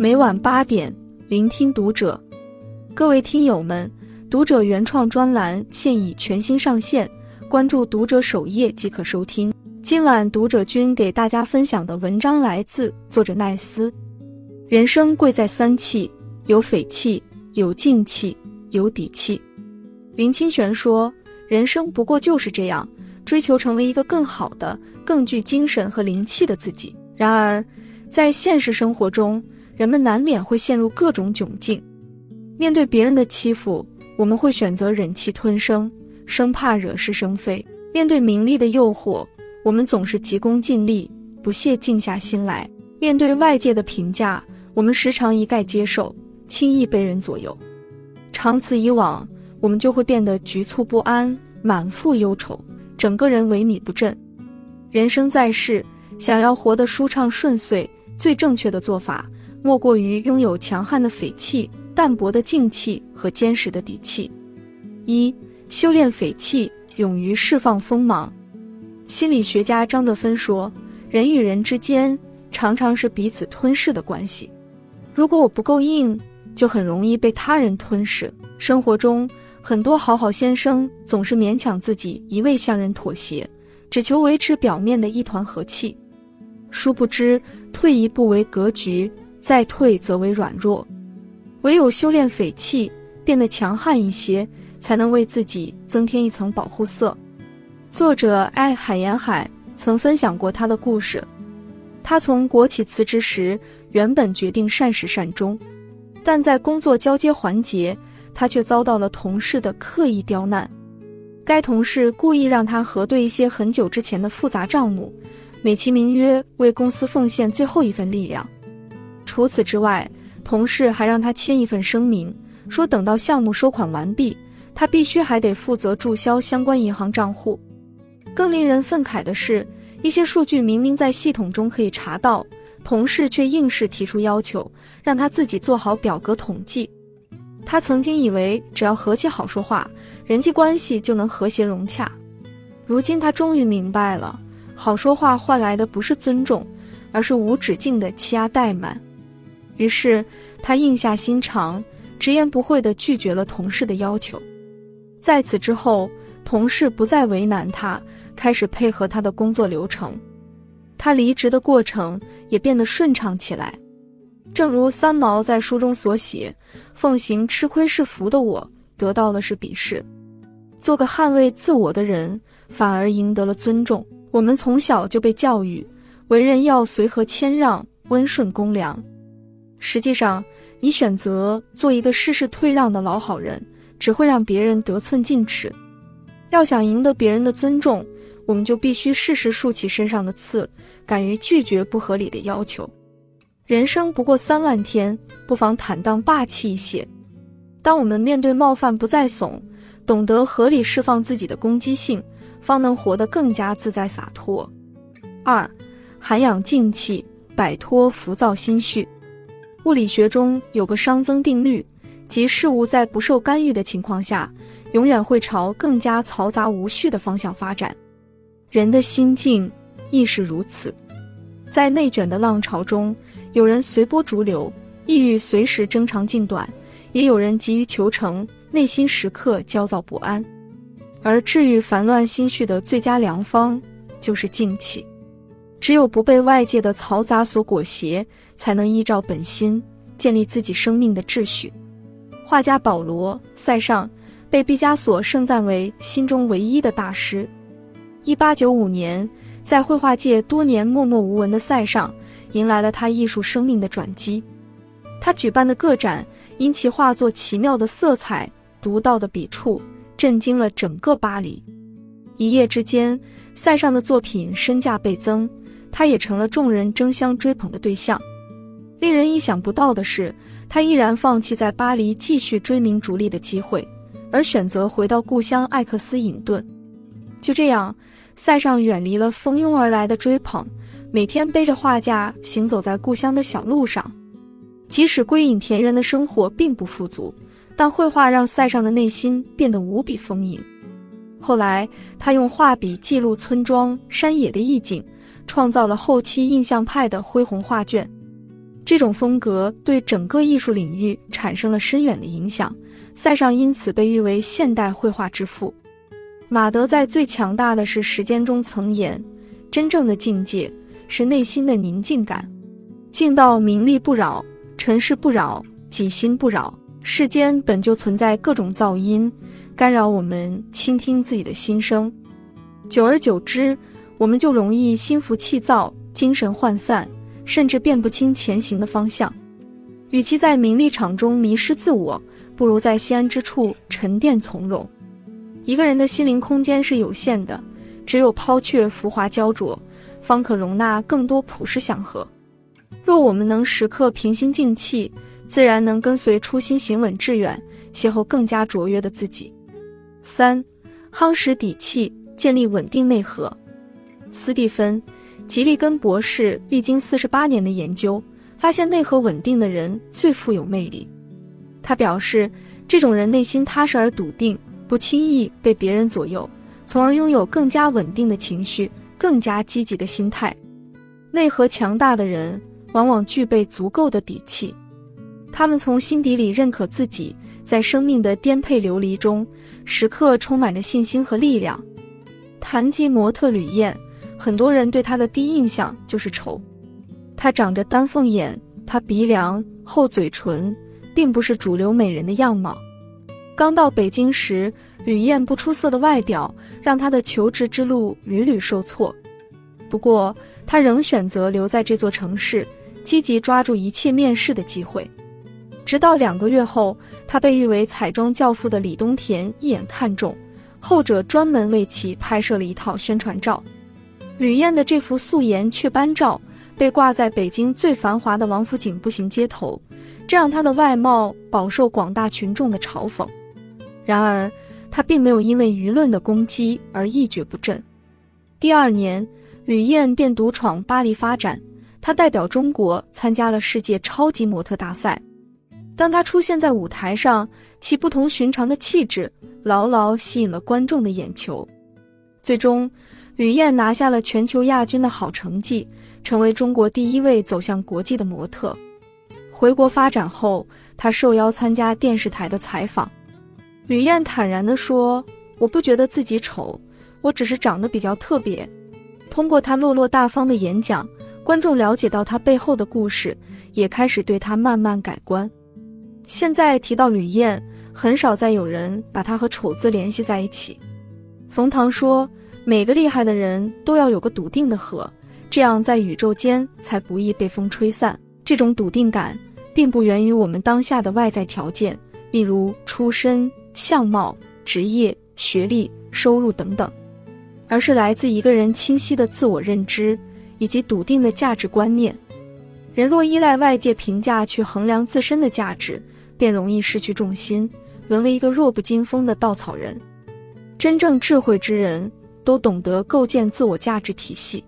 每晚八点，聆听读者。各位听友们，读者原创专栏现已全新上线，关注读者首页即可收听。今晚读者君给大家分享的文章来自作者奈斯。人生贵在三气：有匪气，有静气，有底气。林清玄说：“人生不过就是这样，追求成为一个更好的、更具精神和灵气的自己。”然而，在现实生活中，人们难免会陷入各种窘境。面对别人的欺负，我们会选择忍气吞声，生怕惹是生非；面对名利的诱惑，我们总是急功近利，不屑静下心来；面对外界的评价，我们时常一概接受，轻易被人左右。长此以往，我们就会变得局促不安，满腹忧愁，整个人萎靡不振。人生在世，想要活得舒畅顺遂，最正确的做法。莫过于拥有强悍的匪气、淡泊的静气和坚实的底气。一、修炼匪气，勇于释放锋芒。心理学家张德芬说：“人与人之间常常是彼此吞噬的关系。如果我不够硬，就很容易被他人吞噬。”生活中，很多好好先生总是勉强自己，一味向人妥协，只求维持表面的一团和气。殊不知，退一步为格局。再退则为软弱，唯有修炼匪气，变得强悍一些，才能为自己增添一层保护色。作者爱海沿海曾分享过他的故事：他从国企辞职时，原本决定善始善终，但在工作交接环节，他却遭到了同事的刻意刁难。该同事故意让他核对一些很久之前的复杂账目，美其名曰为公司奉献最后一份力量。除此之外，同事还让他签一份声明，说等到项目收款完毕，他必须还得负责注销相关银行账户。更令人愤慨的是，一些数据明明在系统中可以查到，同事却硬是提出要求，让他自己做好表格统计。他曾经以为只要和气好说话，人际关系就能和谐融洽。如今他终于明白了，好说话换来的不是尊重，而是无止境的欺压怠慢。于是，他硬下心肠，直言不讳地拒绝了同事的要求。在此之后，同事不再为难他，开始配合他的工作流程。他离职的过程也变得顺畅起来。正如三毛在书中所写：“奉行吃亏是福的我，得到的是鄙视；做个捍卫自我的人，反而赢得了尊重。”我们从小就被教育，为人要随和谦让、温顺恭良。实际上，你选择做一个事事退让的老好人，只会让别人得寸进尺。要想赢得别人的尊重，我们就必须适时竖起身上的刺，敢于拒绝不合理的要求。人生不过三万天，不妨坦荡霸气一些。当我们面对冒犯不再怂，懂得合理释放自己的攻击性，方能活得更加自在洒脱。二，涵养静气，摆脱浮躁心绪。物理学中有个熵增定律，即事物在不受干预的情况下，永远会朝更加嘈杂无序的方向发展。人的心境亦是如此。在内卷的浪潮中，有人随波逐流，意欲随时争长进短；也有人急于求成，内心时刻焦躁不安。而治愈烦乱心绪的最佳良方，就是静气。只有不被外界的嘈杂所裹挟，才能依照本心建立自己生命的秩序。画家保罗·塞尚被毕加索盛赞为心中唯一的大师。一八九五年，在绘画界多年默默无闻的塞尚，迎来了他艺术生命的转机。他举办的个展，因其画作奇妙的色彩、独到的笔触，震惊了整个巴黎。一夜之间，塞尚的作品身价倍增。他也成了众人争相追捧的对象。令人意想不到的是，他依然放弃在巴黎继续追名逐利的机会，而选择回到故乡艾克斯隐遁。就这样，塞尚远离了蜂拥而来的追捧，每天背着画架行走在故乡的小路上。即使归隐田园的生活并不富足，但绘画让塞尚的内心变得无比丰盈。后来，他用画笔记录村庄山野的意境。创造了后期印象派的恢宏画卷。这种风格对整个艺术领域产生了深远的影响，塞尚因此被誉为现代绘画之父。马德在最强大的是时间中曾言，真正的境界是内心的宁静感，静到名利不扰，尘世不扰，己心不扰。世间本就存在各种噪音，干扰我们倾听自己的心声，久而久之，我们就容易心浮气躁，精神涣散。甚至辨不清前行的方向。与其在名利场中迷失自我，不如在心安之处沉淀从容。一个人的心灵空间是有限的，只有抛却浮华焦灼，方可容纳更多朴实祥和。若我们能时刻平心静气，自然能跟随初心行稳致远，邂逅更加卓越的自己。三，夯实底气，建立稳定内核。斯蒂芬。吉利根博士历经四十八年的研究，发现内核稳定的人最富有魅力。他表示，这种人内心踏实而笃定，不轻易被别人左右，从而拥有更加稳定的情绪，更加积极的心态。内核强大的人往往具备足够的底气，他们从心底里认可自己，在生命的颠沛流离中，时刻充满着信心和力量。谈及模特吕燕。很多人对她的第一印象就是丑，她长着丹凤眼，她鼻梁、厚嘴唇，并不是主流美人的样貌。刚到北京时，吕燕不出色的外表让她的求职之路屡屡受挫。不过，她仍选择留在这座城市，积极抓住一切面试的机会。直到两个月后，她被誉为彩妆教父的李东田一眼看中，后者专门为其拍摄了一套宣传照。吕燕的这幅素颜雀斑照被挂在北京最繁华的王府井步行街头，这让她的外貌饱受广大群众的嘲讽。然而，她并没有因为舆论的攻击而一蹶不振。第二年，吕燕便独闯巴黎发展，她代表中国参加了世界超级模特大赛。当她出现在舞台上，其不同寻常的气质牢牢吸引了观众的眼球，最终。吕燕拿下了全球亚军的好成绩，成为中国第一位走向国际的模特。回国发展后，她受邀参加电视台的采访。吕燕坦然地说：“我不觉得自己丑，我只是长得比较特别。”通过她落落大方的演讲，观众了解到她背后的故事，也开始对她慢慢改观。现在提到吕燕，很少再有人把她和丑字联系在一起。冯唐说。每个厉害的人都要有个笃定的核，这样在宇宙间才不易被风吹散。这种笃定感并不源于我们当下的外在条件，例如出身、相貌、职业、学历、收入等等，而是来自一个人清晰的自我认知以及笃定的价值观念。人若依赖外界评价去衡量自身的价值，便容易失去重心，沦为一个弱不禁风的稻草人。真正智慧之人。都懂得构建自我价值体系，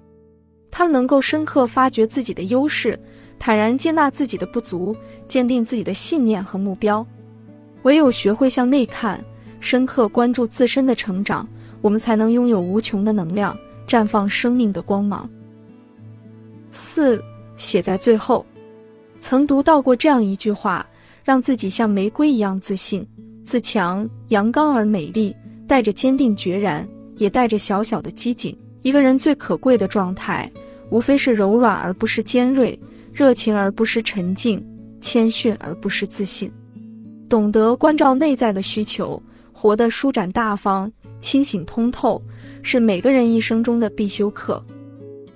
他们能够深刻发掘自己的优势，坦然接纳自己的不足，坚定自己的信念和目标。唯有学会向内看，深刻关注自身的成长，我们才能拥有无穷的能量，绽放生命的光芒。四写在最后，曾读到过这样一句话：让自己像玫瑰一样自信、自强、阳刚而美丽，带着坚定决然。也带着小小的机警。一个人最可贵的状态，无非是柔软而不是尖锐，热情而不是沉静，谦逊而不是自信。懂得关照内在的需求，活得舒展大方、清醒通透，是每个人一生中的必修课。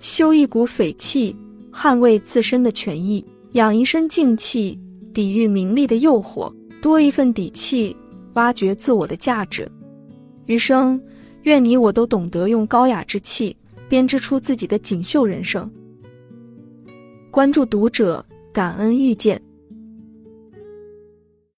修一股匪气，捍卫自身的权益；养一身静气，抵御名利的诱惑；多一份底气，挖掘自我的价值。余生。愿你我都懂得用高雅之气编织出自己的锦绣人生。关注读者，感恩遇见。